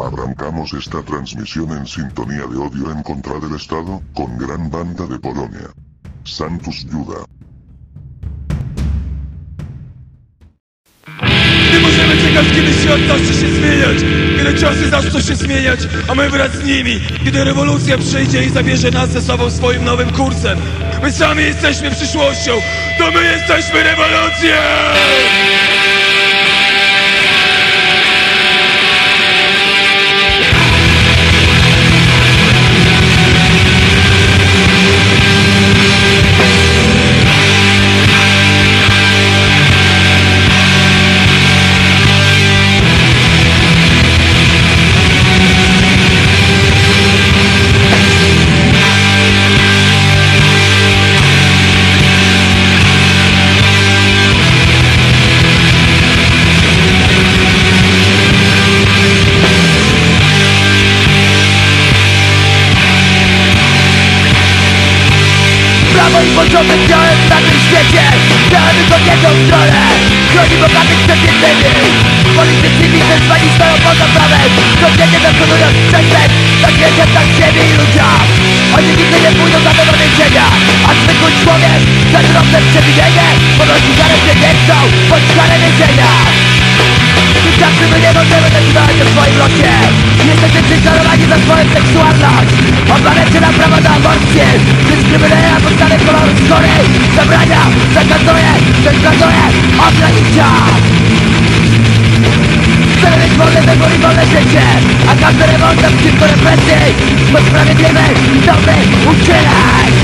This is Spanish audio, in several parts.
Arrancamos esta transmisión en sintonía de odio en contra del Estado, con gran banda de Polonia. Santus Juda. Nie możemy czekać, kiedy świat zacznie się zmieniać Kiedy czasy zaczną się zmieniać, a my wraz z nimi Kiedy rewolucja przyjdzie i zabierze nas ze sobą swoim nowym kursem My sami jesteśmy przyszłością, to my jesteśmy rewolucją! się Działamy pod jedną stronę. Chroni bogatych przed biednymi Politycy widzę zwani stoją poza prawem. Codziennie dokonując prześlep Tak wiecie, tak siebie i ludziom. Oni nigdy nie pójdą za tego więzienia. A zwykły człowiek za drobne przewidzenie Ponosi karę, gdzie nie chcą Pod karę więzienia. Tymczasem my nie możemy decydować o swoim losie Jesteśmy prześladowani za swoją seksualność. Obalecie nam prawa do aborcji. Dyskryminuje na podstawie koloru skóry Zabrania, zakazuje, zakazuje, ogranicza. Chcemy mieć wolny wybór i wolne życie A każdy rewolt przeciwko represji Bo sprawiedliwy dobry uczynek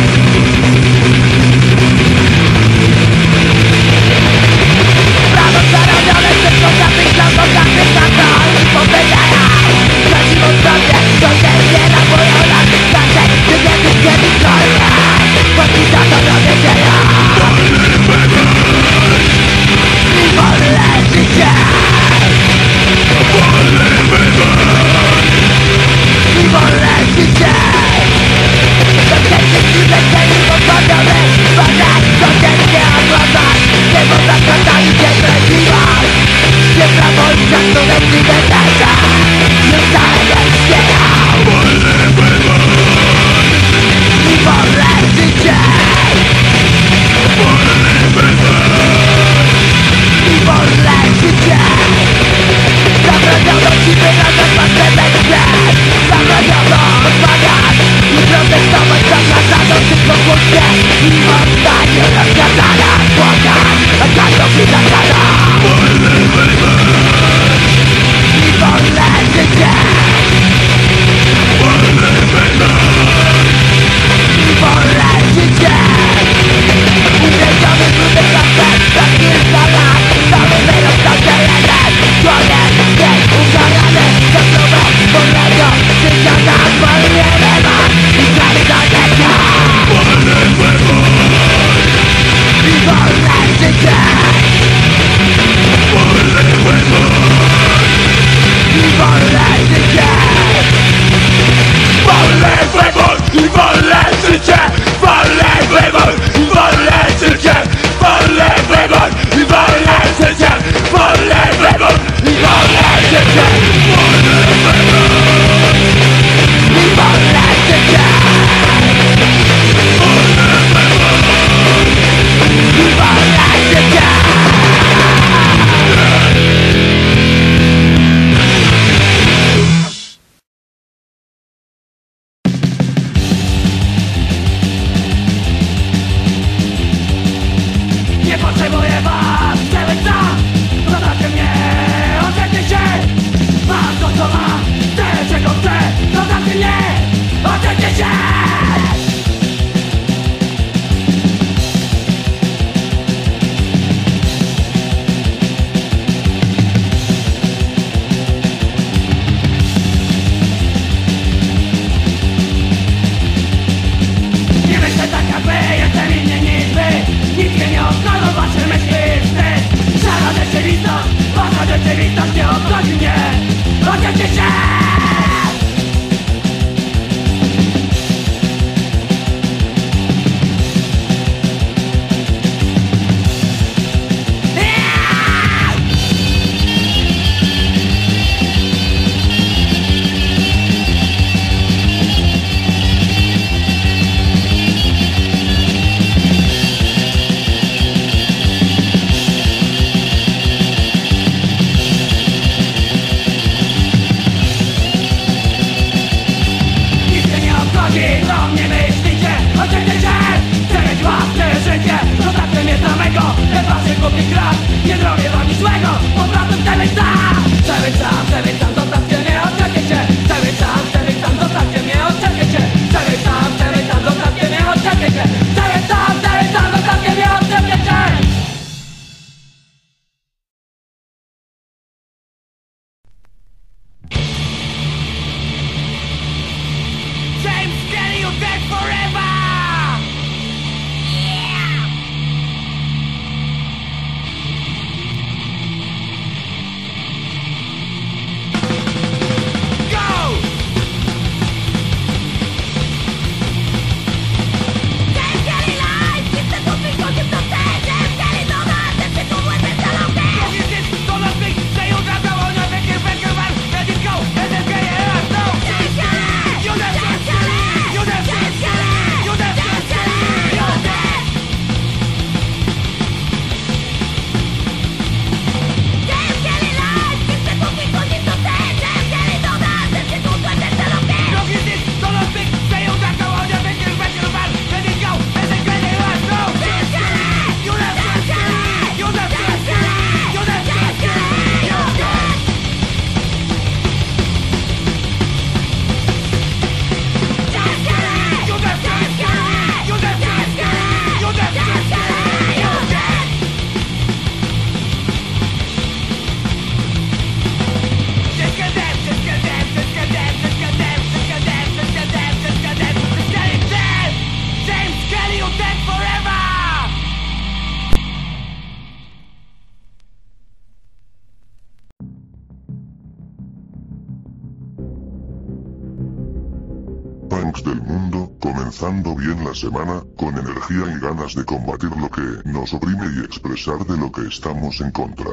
semana, con energía y ganas de combatir lo que nos oprime y expresar de lo que estamos en contra.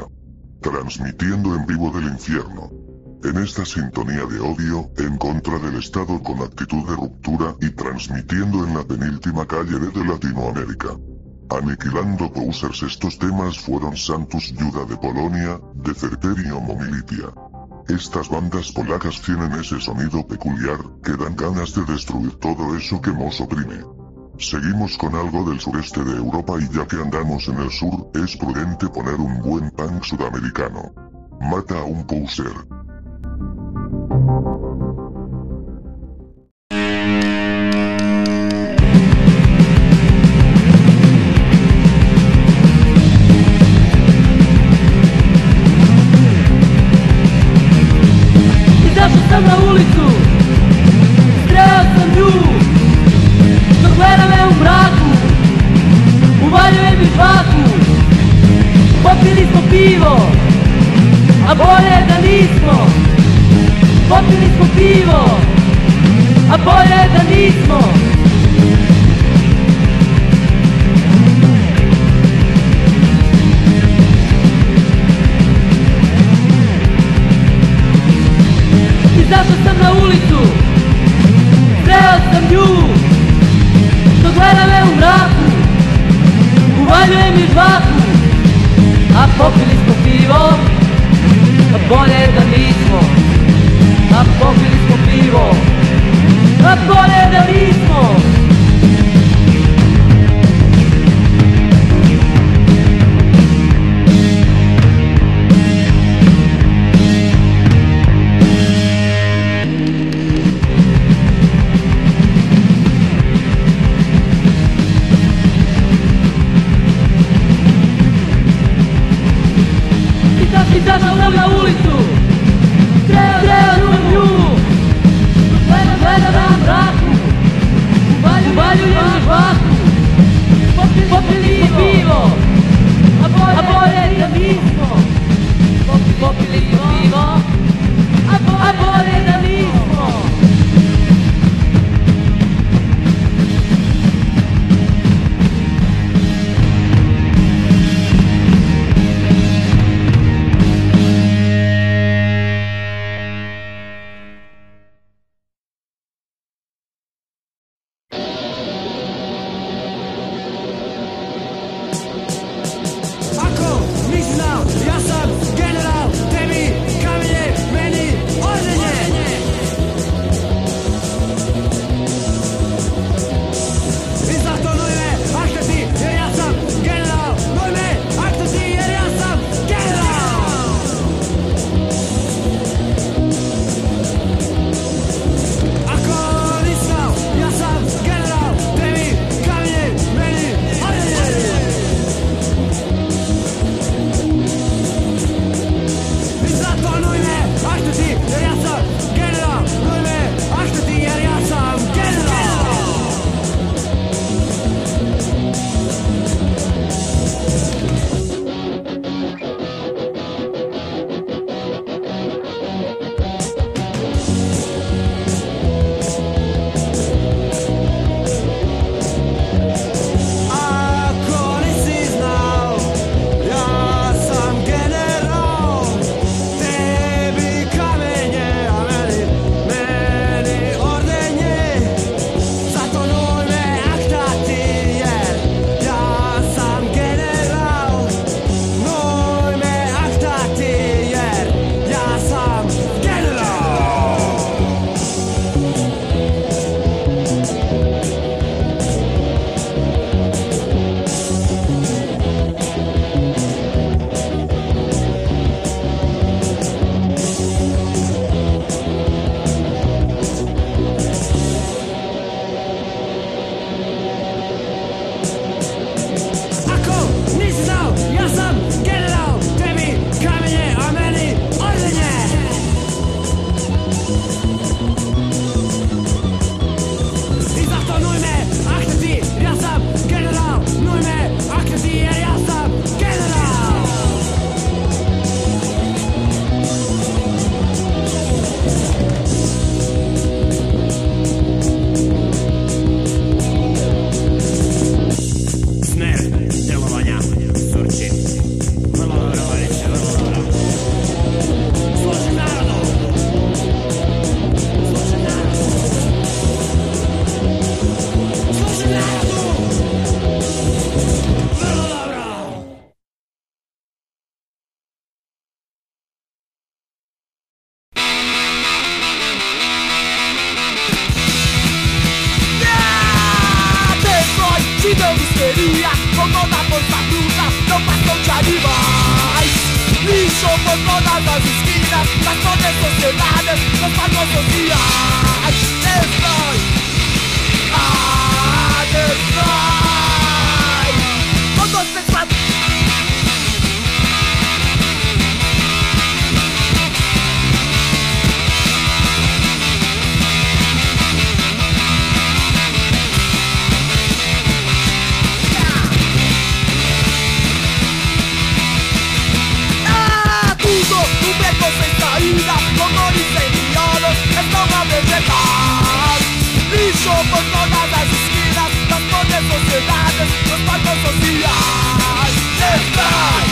Transmitiendo en vivo del infierno. En esta sintonía de odio, en contra del Estado con actitud de ruptura y transmitiendo en la penúltima calle de Latinoamérica. Aniquilando posers estos temas fueron Santus Juda de Polonia, de Certerio Momilitia. Estas bandas polacas tienen ese sonido peculiar, que dan ganas de destruir todo eso que nos oprime. Seguimos con algo del sureste de Europa y ya que andamos en el sur, es prudente poner un buen punk sudamericano. Mata a un poser. Todas las esquinas, las zonas sociedades, los palcos sociales. Estoy, ah, estoy. desejados Lixo por todas as esquinas Das grandes sociedades Dos parques sociais. Está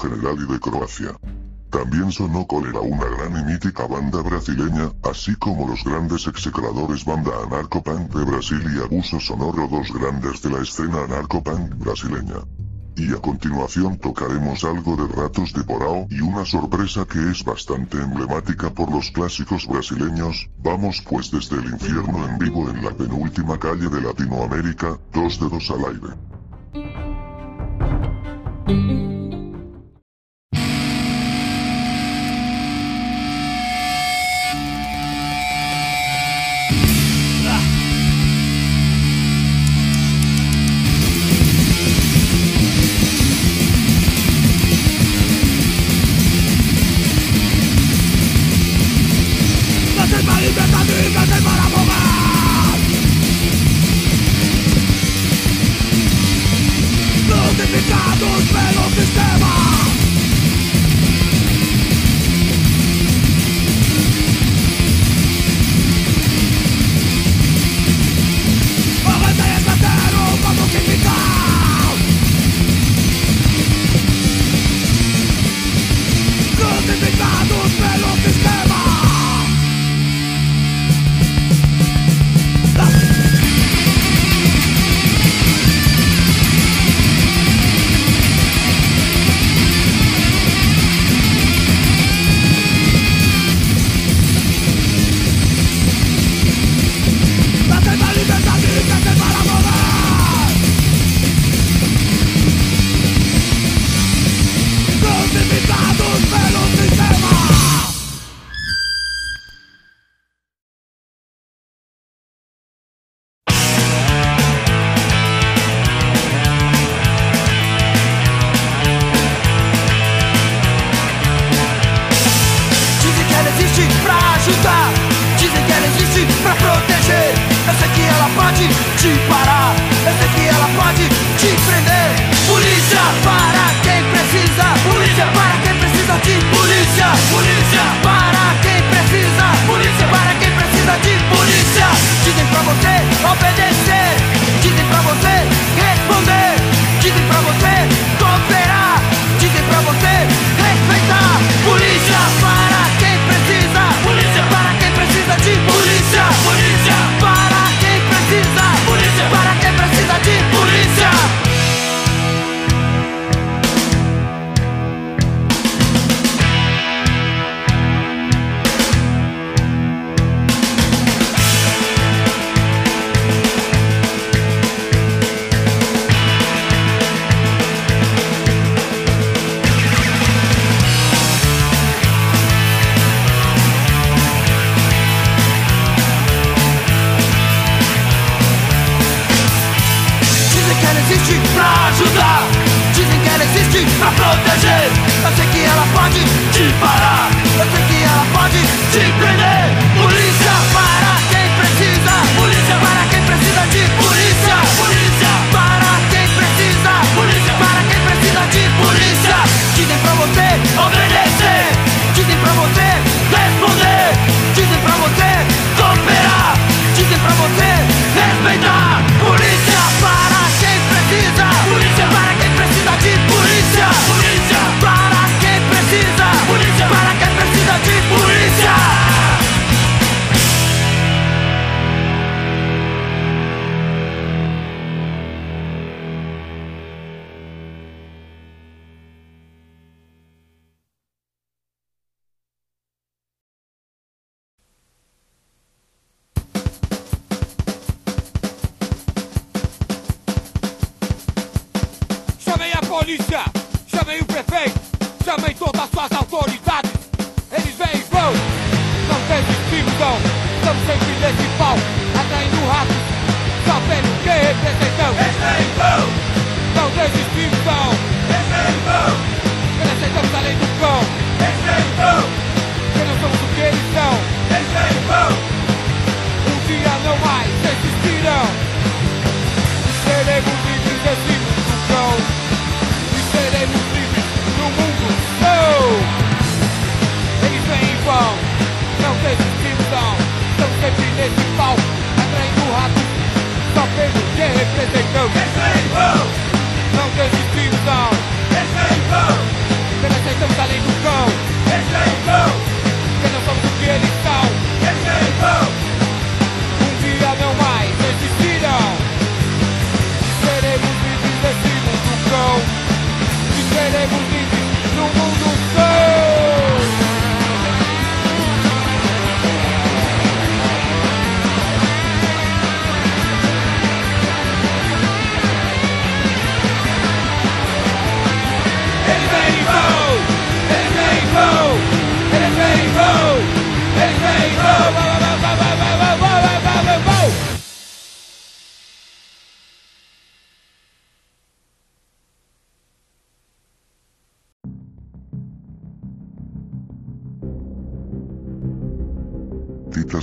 General y de Croacia. También sonó Cólera una gran y mítica banda brasileña, así como los grandes execradores banda anarcopunk de Brasil y Abuso Sonoro dos grandes de la escena anarcopunk brasileña. Y a continuación tocaremos algo de Ratos de Porao y una sorpresa que es bastante emblemática por los clásicos brasileños, vamos pues desde el infierno en vivo en la penúltima calle de Latinoamérica, dos dedos al aire. different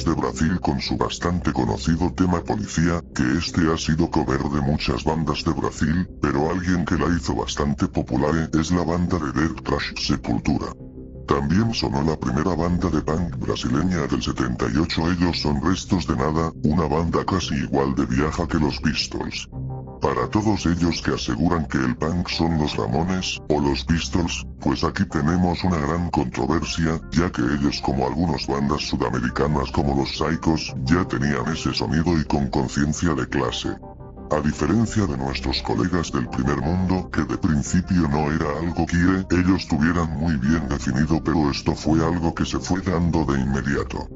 de Brasil con su bastante conocido tema policía, que este ha sido cover de muchas bandas de Brasil, pero alguien que la hizo bastante popular es la banda de Death Trash Sepultura. También sonó la primera banda de punk brasileña del 78 ellos son Restos de Nada, una banda casi igual de vieja que los Pistols. Para todos ellos que aseguran que el punk son los Ramones, o los Pistols, pues aquí tenemos una gran controversia, ya que ellos como algunas bandas sudamericanas como los Psychos, ya tenían ese sonido y con conciencia de clase. A diferencia de nuestros colegas del primer mundo, que de principio no era algo que ellos tuvieran muy bien definido pero esto fue algo que se fue dando de inmediato.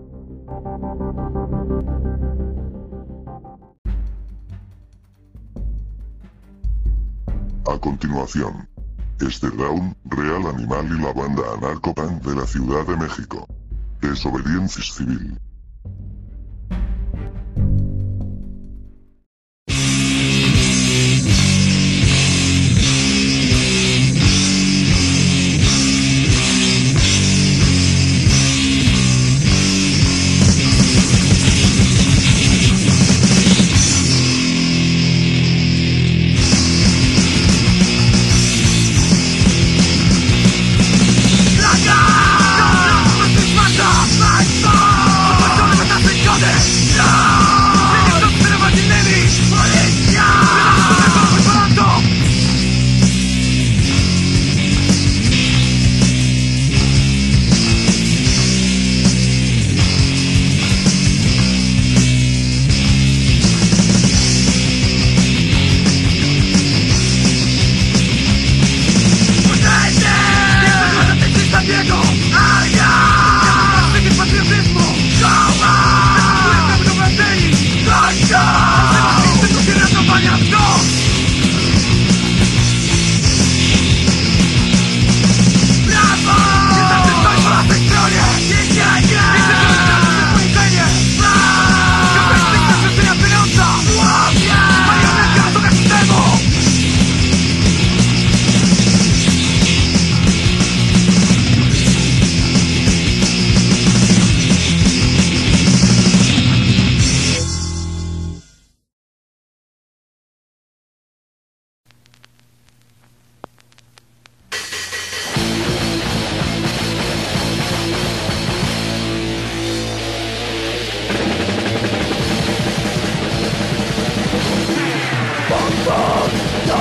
continuación. Este Down, Real Animal y la banda anarcopunk de la Ciudad de México. Desobediencia civil.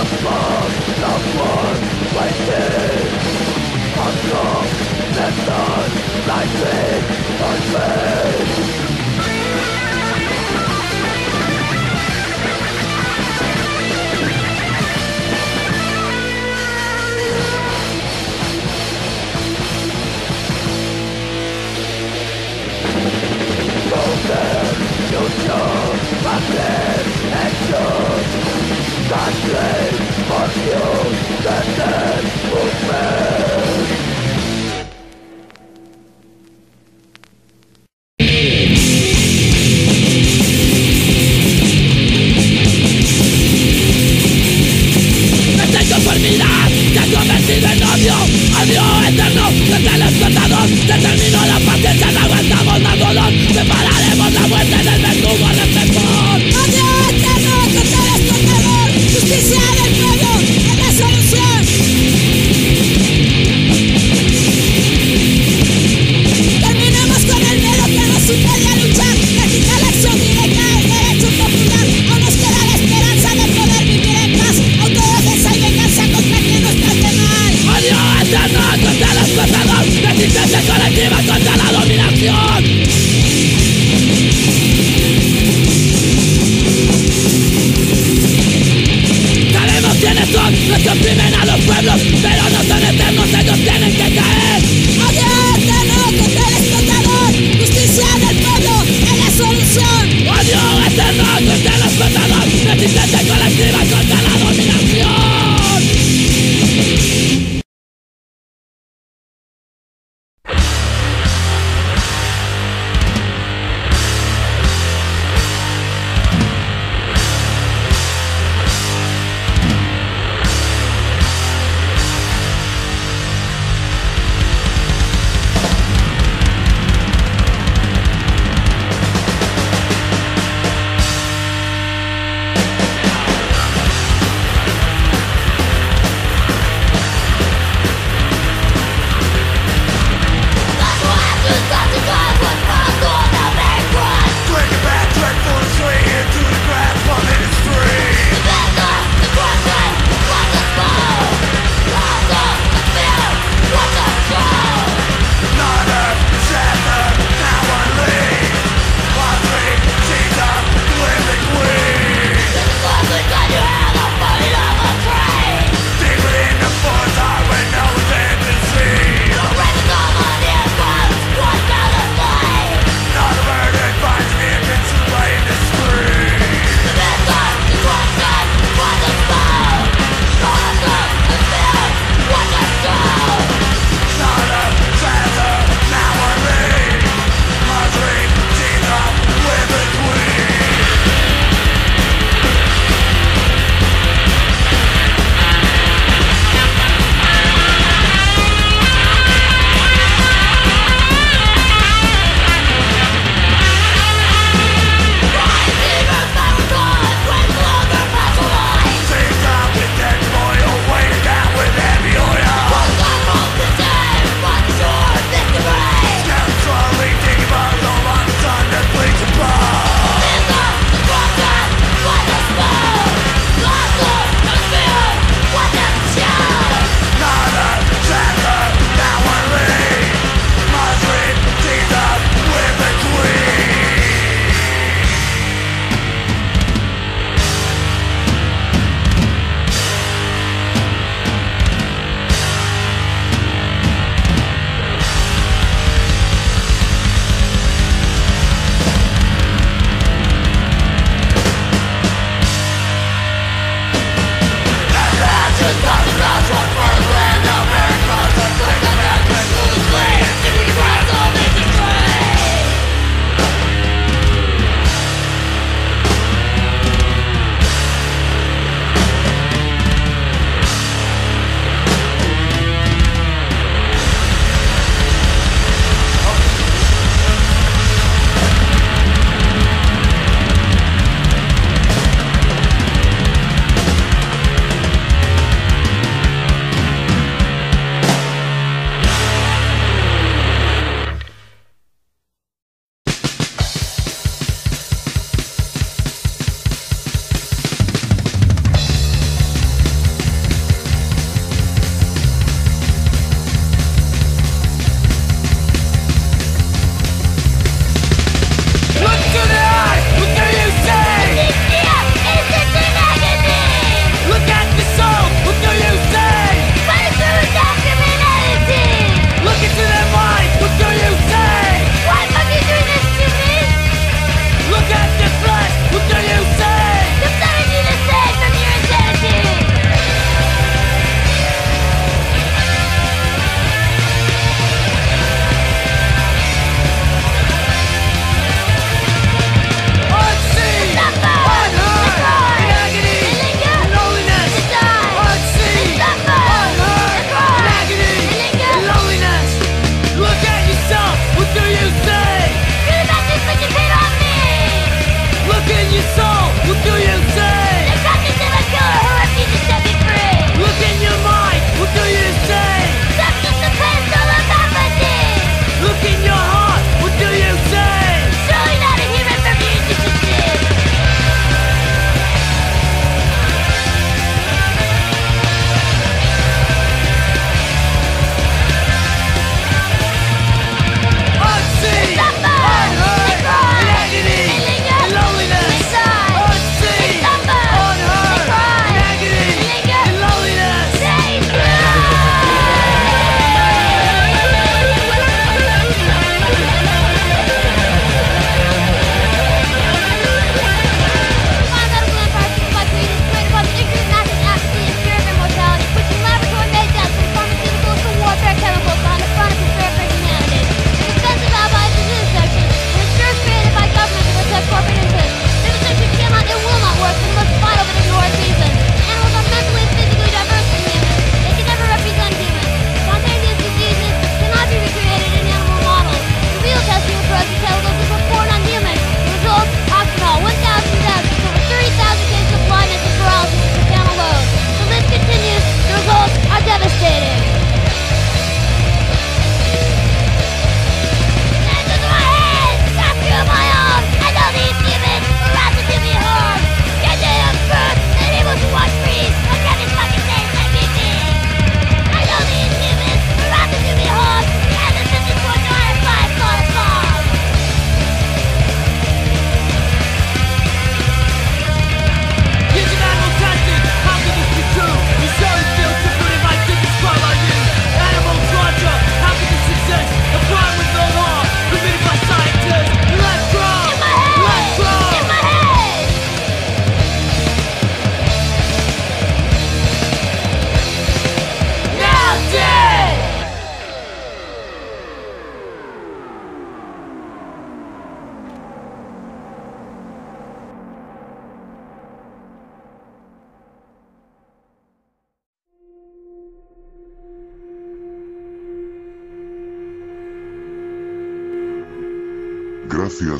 among the warm places Until the sun rises on me Move them, use your weapons and your Something of the dead movement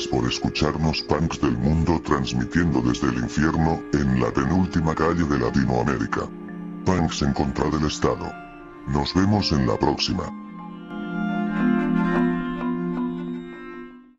Por escucharnos punks del mundo transmitiendo desde el infierno, en la penúltima calle de Latinoamérica. Punks en contra del Estado. Nos vemos en la próxima.